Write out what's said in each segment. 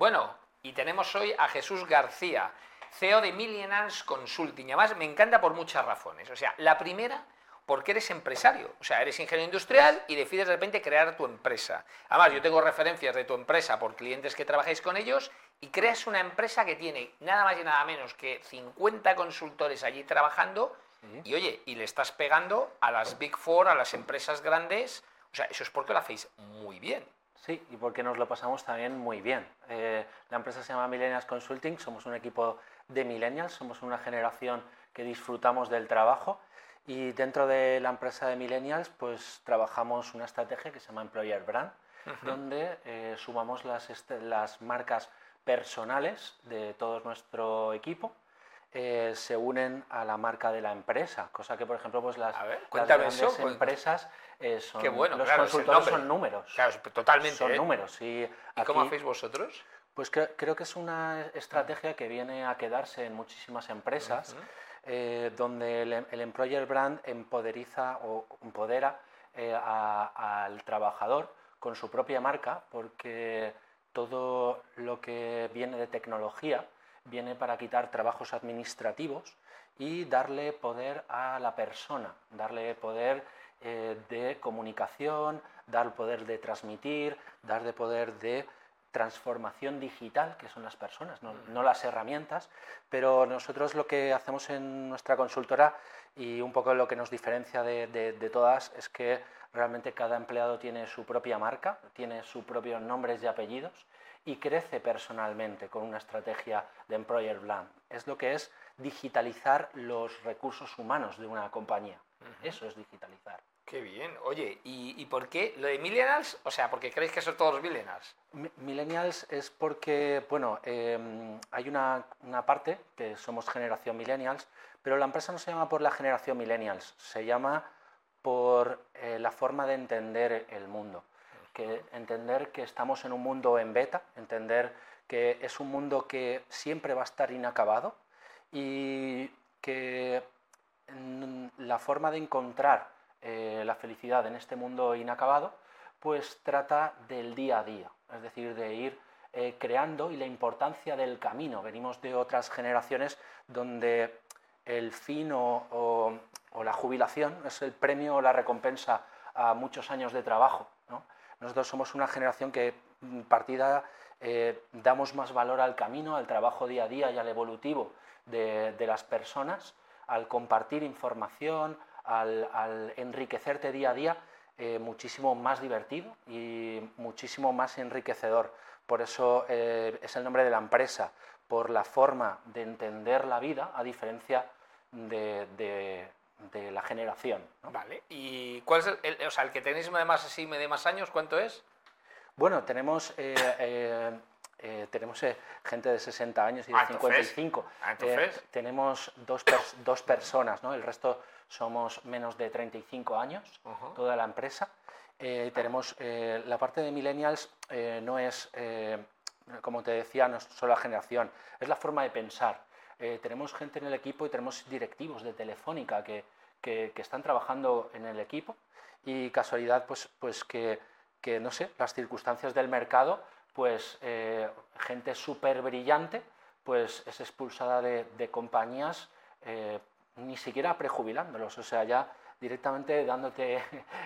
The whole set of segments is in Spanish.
Bueno, y tenemos hoy a Jesús García, CEO de Millennials Consulting. Y además me encanta por muchas razones. O sea, la primera, porque eres empresario. O sea, eres ingeniero industrial y decides de repente crear tu empresa. Además, yo tengo referencias de tu empresa por clientes que trabajáis con ellos y creas una empresa que tiene nada más y nada menos que 50 consultores allí trabajando. Y oye, y le estás pegando a las Big Four, a las empresas grandes. O sea, eso es porque lo hacéis muy bien. Sí, y porque nos lo pasamos también muy bien. Eh, la empresa se llama Millennials Consulting, somos un equipo de millennials, somos una generación que disfrutamos del trabajo y dentro de la empresa de millennials pues trabajamos una estrategia que se llama Employer Brand, donde eh, sumamos las, las marcas personales de todo nuestro equipo eh, se unen a la marca de la empresa, cosa que por ejemplo pues las, grandes empresas eh, son, los consultores son números. Claro, totalmente. Son ¿eh? números. ¿Y, cómo hacéis vosotros? Pues creo, que es una estrategia que viene a quedarse en muchísimas empresas, donde el, employer brand empoderiza o empodera al trabajador con su propia marca, porque todo lo que viene de tecnología, viene para quitar trabajos administrativos y darle poder a la persona, darle poder eh, de comunicación, dar poder de transmitir, darle poder de transformación digital, que son las personas, no, las herramientas, pero nosotros lo que hacemos en nuestra consultora y un poco lo que nos diferencia de todas es que realmente cada empleado tiene su propia marca, tiene sus propios nombres y apellidos y crece personalmente con una estrategia de employer brand. Es lo que es digitalizar los recursos humanos de una compañía. Eso es digitalizar. Qué bien. Oye, ¿y, por qué lo de millennials? O sea, ¿porque creéis que son todos millennials? millennials es porque, bueno, em, hay una, parte que somos generación millennials, pero la empresa no se llama por la generación millennials, se llama por eh, la forma de entender el mundo que entender que estamos en un mundo en beta, entender que es un mundo que siempre va a estar inacabado y que la forma de encontrar eh, la felicidad en este mundo inacabado, pues trata del día a día, es decir, de ir eh, creando y la importancia del camino. Venimos de otras generaciones donde el fin o, o la jubilación es el premio o la recompensa a muchos años de trabajo. ¿no? Nosotros somos una generación que mm, partida eh, damos más valor al camino, al trabajo día a día y al evolutivo de, las personas, al compartir información, al, enriquecerte día a día, eh, muchísimo más divertido y muchísimo más enriquecedor. Por eso eh, es el nombre de la empresa, por la forma de entender la vida, a diferencia de de la generación. Vale, ¿y cuál es el, o sea, el que tenéis de más así, de más años, cuánto es? Bueno, tenemos, eh, eh, eh, tenemos gente de 60 años y de 55. Ah, entonces, ah, tenemos dos, dos, personas, ¿no? el resto somos menos de 35 años, toda la empresa. tenemos la parte de millennials no es, como te decía, no es solo la generación, es la forma de pensar. Eh, tenemos gente en el equipo y tenemos directivos de Telefónica que, que, están trabajando en el equipo y casualidad pues, pues que, que no sé, las circunstancias del mercado, pues eh, gente súper brillante pues es expulsada de, de compañías eh, ni siquiera prejubilándolos, o sea, ya directamente dándote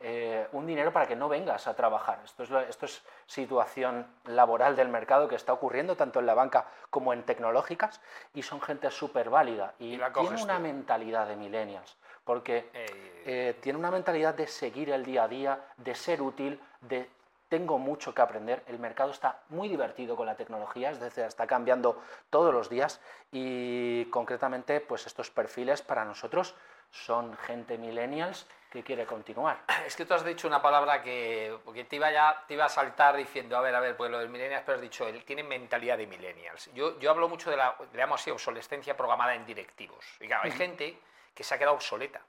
eh, un dinero para que no vengas a trabajar. Esto es, esto es situación laboral del mercado que está ocurriendo tanto en la banca como en tecnológicas y son gente súper válida y, tiene una mentalidad de millennials porque eh, tiene una mentalidad de seguir el día a día, de ser útil, de tengo mucho que aprender, el mercado está muy divertido con la tecnología, es decir, está cambiando todos los días y concretamente pues estos perfiles para nosotros son gente millennials que quiere continuar. Es que tú has dicho una palabra que porque te iba ya te iba a saltar diciendo, a ver, a ver, pues lo del millennials, pero has dicho, él tiene mentalidad de millennials. Yo, yo hablo mucho de la, le llamo así, obsolescencia programada en directivos. Y claro, hay gente que se ha quedado obsoleta.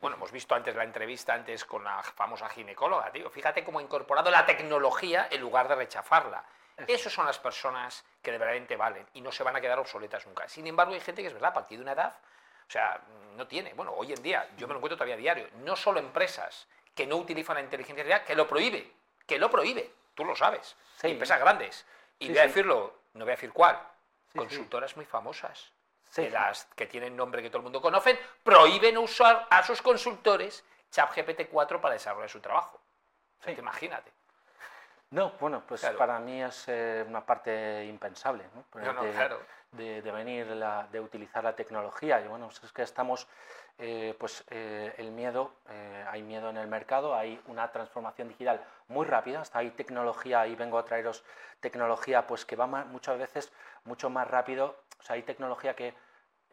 Bueno, hemos visto antes la entrevista antes con la famosa ginecóloga, tío. Fíjate cómo ha incorporado la tecnología en lugar de rechafarla. Esas son las personas que de verdad valen y no se van a quedar obsoletas nunca. Sin embargo, hay gente que es verdad, a partir de una edad o sea, no tiene. Bueno, hoy en día, yo me lo encuentro todavía a diario, no solo empresas que no utilizan la inteligencia artificial, que lo prohíbe, que lo prohíbe, tú lo sabes. Empresas grandes. Y voy a decirlo, no voy a decir cuál, consultoras muy famosas, que, las, que tienen nombre que todo el mundo conoce, prohíben usar a sus consultores ChatGPT 4 para desarrollar su trabajo. Imagínate. No, bueno, pues Claro. para mí es eh, una parte impensable, ¿no? No, no, de, claro. de- de venir, la- de utilizar la tecnología. Y bueno, pues es que estamos, eh, pues eh, el miedo, eh, hay miedo en el mercado, hay una transformación digital muy rápida, hasta hay tecnología, y vengo a traeros tecnología, pues que va muchas veces mucho más rápido, o sea, hay tecnología que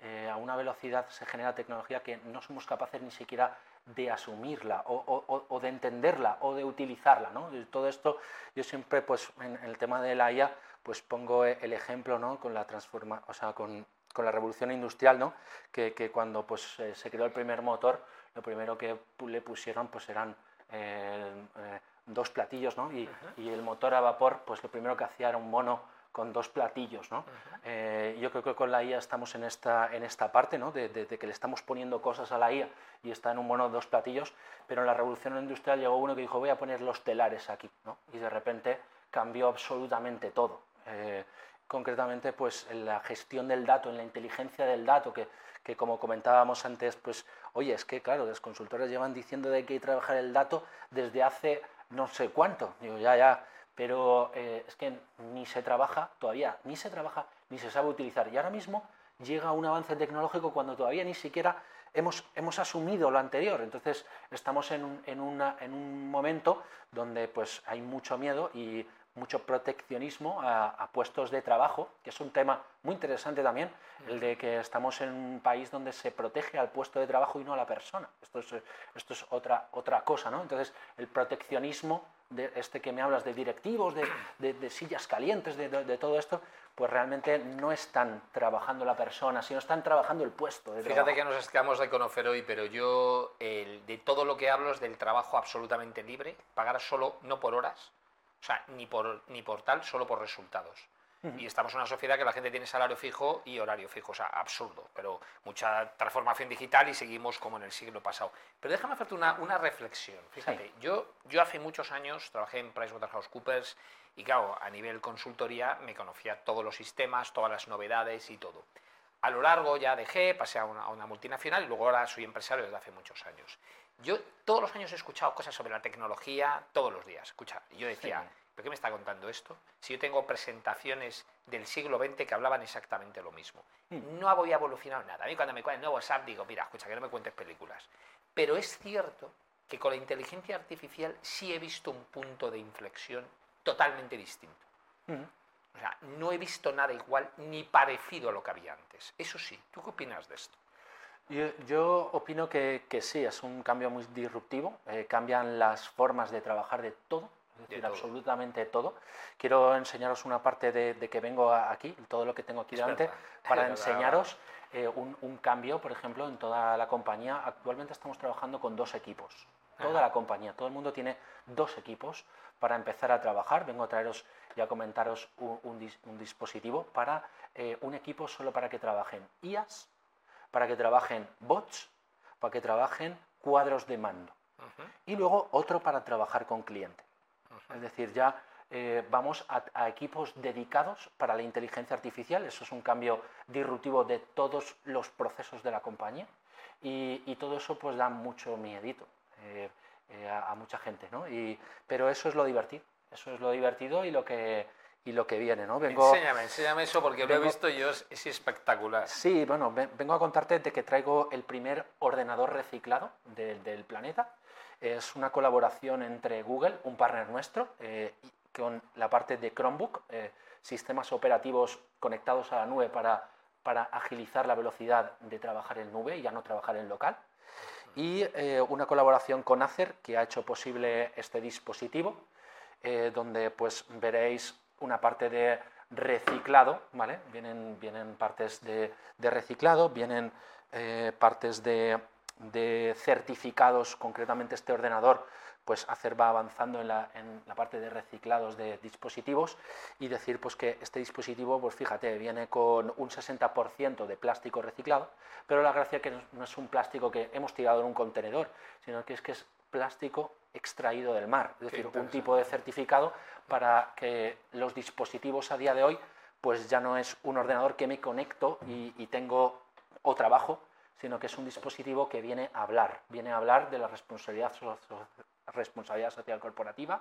eh, a una velocidad se genera tecnología que no somos capaces ni siquiera de asumirla o, o- o- de entenderla o de utilizarla. ¿no? Y todo esto, yo siempre, pues en, en el tema de la IA, pues pongo e- el ejemplo ¿no? con la transforma, o sea, con, con la revolución industrial, ¿no? que, que cuando pues, eh, se creó el primer motor, lo primero que le pusieron pues eran eh, eh, dos platillos, ¿no? y, y el motor a vapor, pues lo primero que hacía era un mono con dos platillos. ¿no? Eh, yo creo que con la IA estamos en esta, en esta parte, ¿no? de, de- de que le estamos poniendo cosas a la IA y está en un mono dos platillos, pero en la revolución industrial llegó uno que dijo voy a poner los telares aquí, ¿no? y de repente cambió absolutamente todo. Eh, concretamente, pues en la gestión del dato, en la inteligencia del dato, que, que como comentábamos antes, pues oye, es que claro, los consultores llevan diciendo de que hay que trabajar el dato desde hace no sé cuánto. Digo, ya, ya, pero eh, es que ni se trabaja todavía, ni se trabaja, ni se sabe utilizar. Y ahora mismo llega un avance tecnológico cuando todavía ni siquiera hemos, hemos asumido lo anterior. Entonces estamos en un, en una- en un momento donde pues, hay mucho miedo y mucho proteccionismo a, a puestos de trabajo, que es un tema muy interesante también, el de que estamos en un país donde se protege al puesto de trabajo y no a la persona. Esto es, esto es otra, otra cosa, ¿no? Entonces, el proteccionismo de este que me hablas de directivos, de, de- de sillas calientes, de, de- todo esto, pues realmente no están trabajando la persona, sino están trabajando el puesto de Fíjate trabajo. que nos acabamos de conocer hoy, pero yo el- de todo lo que hablo es del trabajo absolutamente libre, pagar solo, no por horas, o sea, ni por, ni por tal, solo por resultados. Y estamos en una sociedad que la gente tiene salario fijo y horario fijo, o sea, absurdo, pero mucha transformación digital y seguimos como en el siglo pasado. Pero déjame hacerte una, una reflexión. Fíjate, yo, yo hace muchos años trabajé en PricewaterhouseCoopers y, claro, a nivel consultoría me conocía todos los sistemas, todas las novedades y todo. A lo largo ya dejé, pasé a una, a una multinacional y luego ahora soy empresario desde hace muchos años. Yo todos los años he escuchado cosas sobre la tecnología, todos los días. Escucha, yo decía, Sí. ¿pero qué me está contando esto? Si yo tengo presentaciones del siglo XX que hablaban exactamente lo mismo. No había evolucionado nada. A mí cuando me cuentan nuevo SAP digo, mira, escucha, que no me cuentes películas. Pero es cierto que con la inteligencia artificial sí he visto un punto de inflexión totalmente distinto. Ujú. O sea, no he visto nada igual ni parecido a lo que había antes. Eso sí, ¿tú qué opinas de esto? Yo, yo opino que, que sí, es un cambio muy disruptivo, eh, cambian las formas de trabajar de todo, es decir, todo. absolutamente todo. Quiero enseñaros una parte de, de que vengo a- aquí, todo lo que tengo aquí Es delante, verdad, para es enseñaros eh, un, un cambio, por ejemplo, en toda la compañía. Actualmente estamos trabajando con dos equipos, toda Ajá. la compañía, todo el mundo tiene dos equipos para empezar a trabajar. Vengo a traeros y a comentaros un, un dis- un dispositivo para eh, un equipo solo para que trabajen IAS, para que trabajen bots, para que trabajen cuadros de mando. Y luego otro para trabajar con cliente. Es decir, ya eh, vamos a, a equipos dedicados para la inteligencia artificial. Eso es un cambio disruptivo de todos los procesos de la compañía. Y, y todo eso pues da mucho miedito eh, eh, a, a mucha gente. ¿no? Y, pero eso es lo divertido. Eso es lo divertido y lo que, y lo que viene. ¿no? Vengo, Enséñame, enséñame eso porque lo he vengo- visto yo, es, es espectacular. Sí, bueno, ve- vengo a contarte de que traigo el primer ordenador reciclado de- del planeta. Es una colaboración entre Google, un partner nuestro, eh, con la parte de Chromebook, eh, sistemas operativos conectados a la nube para, para agilizar la velocidad de trabajar en nube y ya no trabajar en local. Y eh, una colaboración con Acer que ha hecho posible este dispositivo, eh, donde pues veréis una parte de reciclado, ¿vale? Vienen, vienen partes de, reciclado, vienen eh, partes de, certificados, concretamente este ordenador, pues Acer va avanzando en la, en la parte de reciclados de dispositivos y decir pues que este dispositivo, pues fíjate, viene con un 60% de plástico reciclado, pero la gracia que no es un plástico que hemos tirado en un contenedor, sino que es que es plástico extraído del mar, es decir, un tipo de certificado para que los dispositivos a día de hoy, pues ya no es un ordenador que me conecto y, y tengo o trabajo, sino que es un dispositivo que viene a hablar, viene a hablar de la responsabilidad, responsabilidad social corporativa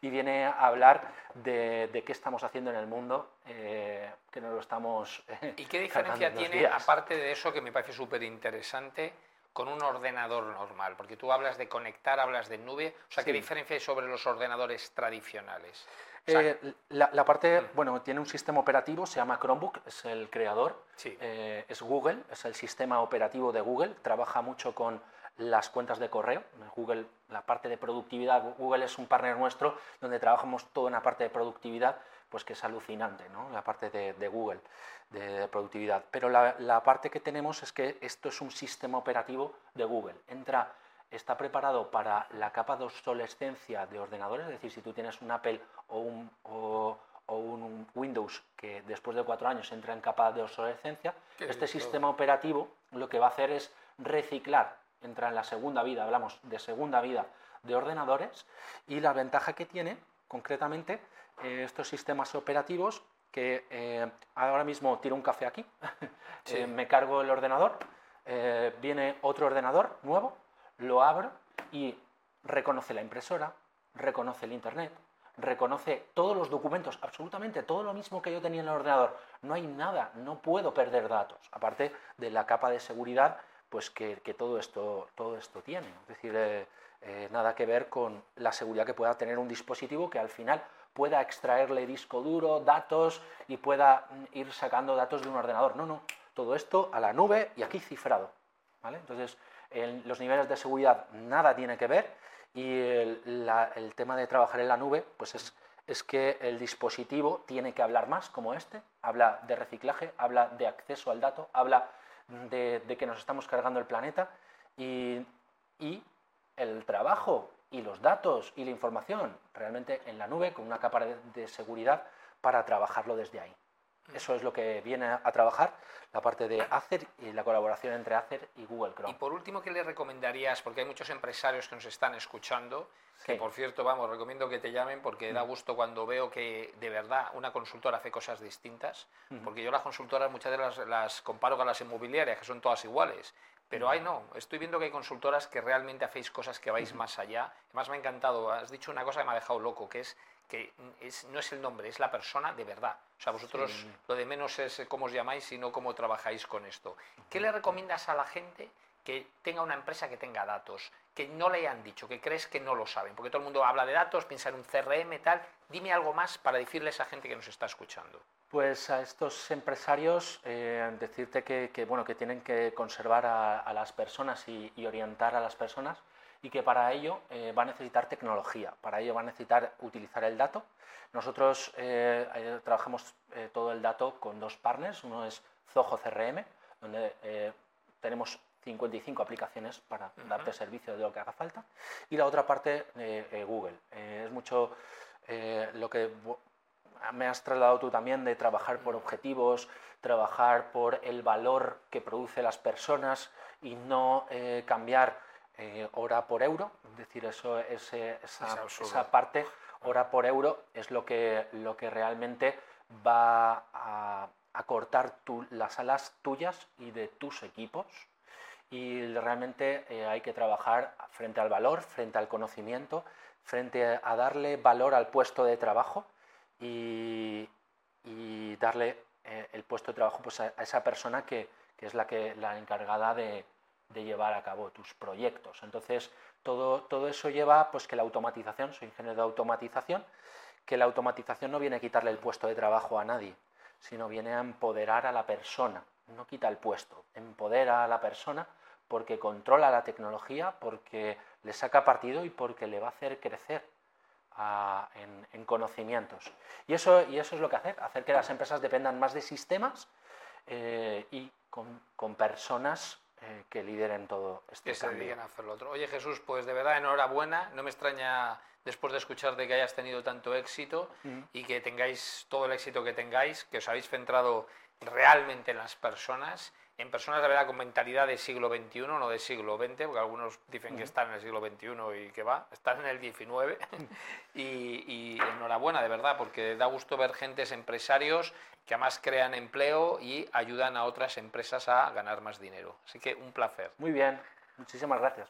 y viene a hablar de, qué estamos haciendo en el mundo, eh, que no lo estamos... Eh, ¿Y qué diferencia tiene, aparte de eso que me parece súper interesante, con un ordenador normal? Porque tú hablas de conectar, hablas de nube, o sea, ¿qué diferencia hay sobre los ordenadores tradicionales? Eh, la, parte, mm. bueno, tiene un sistema operativo, se llama Chromebook, es el creador, es Google, es el sistema operativo de Google, trabaja mucho con las cuentas de correo. Google, la parte de productividad, Google es un partner nuestro donde trabajamos toda una parte de productividad, pues que es alucinante, ¿no? la parte de, Google de, productividad. Pero la, parte que tenemos es que esto es un sistema operativo de Google. Entra, está preparado para la capa de obsolescencia de ordenadores, es decir, si tú tienes un Apple o un, o, un Windows que después de cuatro años entra en capa de obsolescencia, este sistema operativo lo que va a hacer es reciclar entra en la segunda vida, hablamos de segunda vida de ordenadores, y la ventaja que tiene, concretamente, eh, estos sistemas operativos, que eh, ahora mismo tiro un café aquí, eh, me cargo el ordenador, viene otro ordenador nuevo, lo abro y reconoce la impresora, reconoce el Internet, reconoce todos los documentos, absolutamente todo lo mismo que yo tenía en el ordenador. No hay nada, no puedo perder datos, aparte de la capa de seguridad pues que, todo, esto, todo esto tiene. Es decir, eh, eh, nada que ver con la seguridad que pueda tener un dispositivo que al final pueda extraerle disco duro, datos y pueda mm, ir sacando datos de un ordenador. No, no, todo esto a la nube y aquí cifrado. ¿vale? Entonces, en los niveles de seguridad nada tiene que ver y el, tema de trabajar en la nube, pues es, es que el dispositivo tiene que hablar más como este, habla de reciclaje, habla de acceso al dato, habla de, que nos estamos cargando el planeta y, el trabajo y los datos y la información realmente en la nube con una capa de, seguridad para trabajarlo desde ahí. Eso es lo que viene a trabajar la parte de Acer y la colaboración entre Acer y Google Chrome. Y por último, ¿qué le recomendarías? Porque hay muchos empresarios que nos están escuchando, que por cierto, vamos, recomiendo que te llamen porque da mm. gusto cuando veo que de verdad una consultora hace cosas distintas, porque yo las consultoras muchas de las, las comparo con las inmobiliarias, que son todas iguales. Pero hay no, estoy viendo que hay consultoras que realmente hacéis cosas que vais más allá. Además me ha encantado, has dicho una cosa que me ha dejado loco, que es que no es el nombre, es la persona de verdad. O sea, vosotros lo de menos es cómo os llamáis, sino cómo trabajáis con esto. ¿Qué le recomiendas a la gente que tenga una empresa que tenga datos, que no le hayan dicho, que crees que no lo saben? Porque todo el mundo habla de datos, piensa en un CRM, tal. Dime algo más para decirle a esa gente que nos está escuchando. Pues a estos empresarios eh, decirte que, bueno, que tienen que conservar a, las personas y, orientar a las personas y que para ello eh, va a necesitar tecnología, para ello va a necesitar utilizar el dato. Nosotros eh, eh, trabajamos todo el dato con dos partners, uno es Zoho CRM, donde tenemos 55 aplicaciones para darte servicio de lo que haga falta, y la otra parte Google. es mucho lo que me has trasladado tú también de trabajar por objetivos, trabajar por el valor que produce las personas y no cambiar eh, hora por euro, es decir, eso, ese, esa, parte hora por euro es lo que, lo que realmente va a, cortar las alas tuyas y de tus equipos. Y realmente eh, hay que trabajar frente al valor, frente al conocimiento, frente a darle valor al puesto de trabajo y, darle eh, el puesto de trabajo pues, a, esa persona que, que, es la, que, la encargada de, de llevar a cabo tus proyectos. Entonces, todo, todo eso lleva pues, que la automatización, soy ingeniero de automatización, que la automatización no viene a quitarle el puesto de trabajo a nadie, sino viene a empoderar a la persona, no quita el puesto, empodera a la persona porque controla la tecnología, porque le saca partido y porque le va a hacer crecer en, conocimientos. Y eso, y eso es lo que hace, hacer que las empresas dependan más de sistemas eh, y con, con personas eh, que lideren todo este que cambio. hacer lo otro. Oye Jesús, pues de verdad enhorabuena. No me extraña después de escuchar de que hayas tenido tanto éxito y que tengáis todo el éxito que tengáis, que os habéis centrado realmente en las personas en personas de verdad con mentalidad del siglo XXI, no del siglo XX, porque algunos dicen que están en el siglo XXI y que va, están en el XIX. y, y enhorabuena, de verdad, porque da gusto ver gentes empresarios que además crean empleo y ayudan a otras empresas a ganar más dinero. Así que un placer. Muy bien, muchísimas gracias.